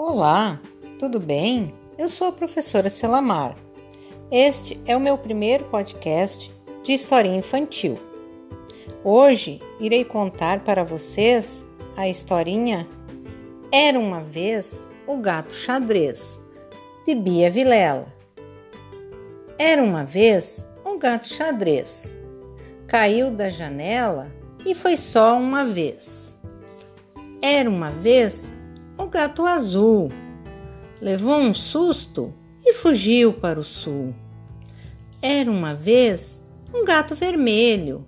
Olá, tudo bem? Eu sou a professora Selamar. Este é o meu primeiro podcast de historinha infantil. Hoje irei contar para vocês a historinha Era uma vez o gato xadrez, de Bia Vilela. Era uma vez um gato xadrez. Caiu da janela e foi só uma vez. Era uma vez o gato azul. Levou um susto e fugiu para o sul. Era uma vez um gato vermelho.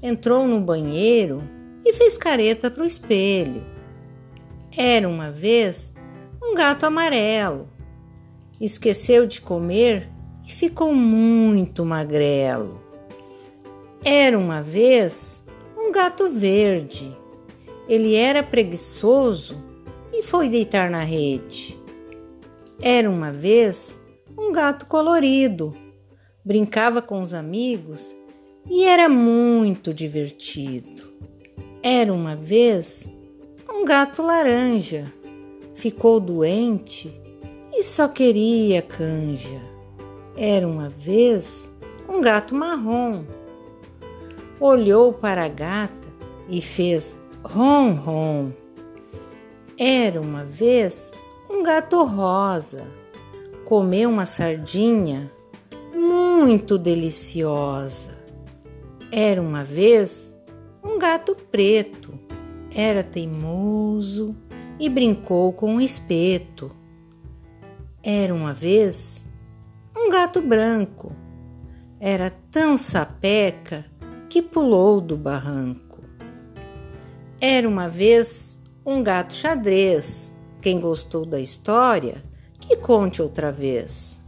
Entrou no banheiro e fez careta para o espelho. Era uma vez um gato amarelo. Esqueceu de comer e ficou muito magrelo. Era uma vez um gato verde. Ele era preguiçoso foi deitar na rede. Era uma vez um gato colorido, brincava com os amigos e era muito divertido. Era uma vez um gato laranja, ficou doente e só queria canja. Era uma vez um gato marrom, olhou para a gata e fez rom. Era uma vez um gato rosa. Comeu uma sardinha muito deliciosa. Era uma vez um gato preto. Era teimoso e brincou com um espeto. Era uma vez um gato branco. Era tão sapeca que pulou do barranco. Era uma vez um gato xadrez. Quem gostou da história, que conte outra vez.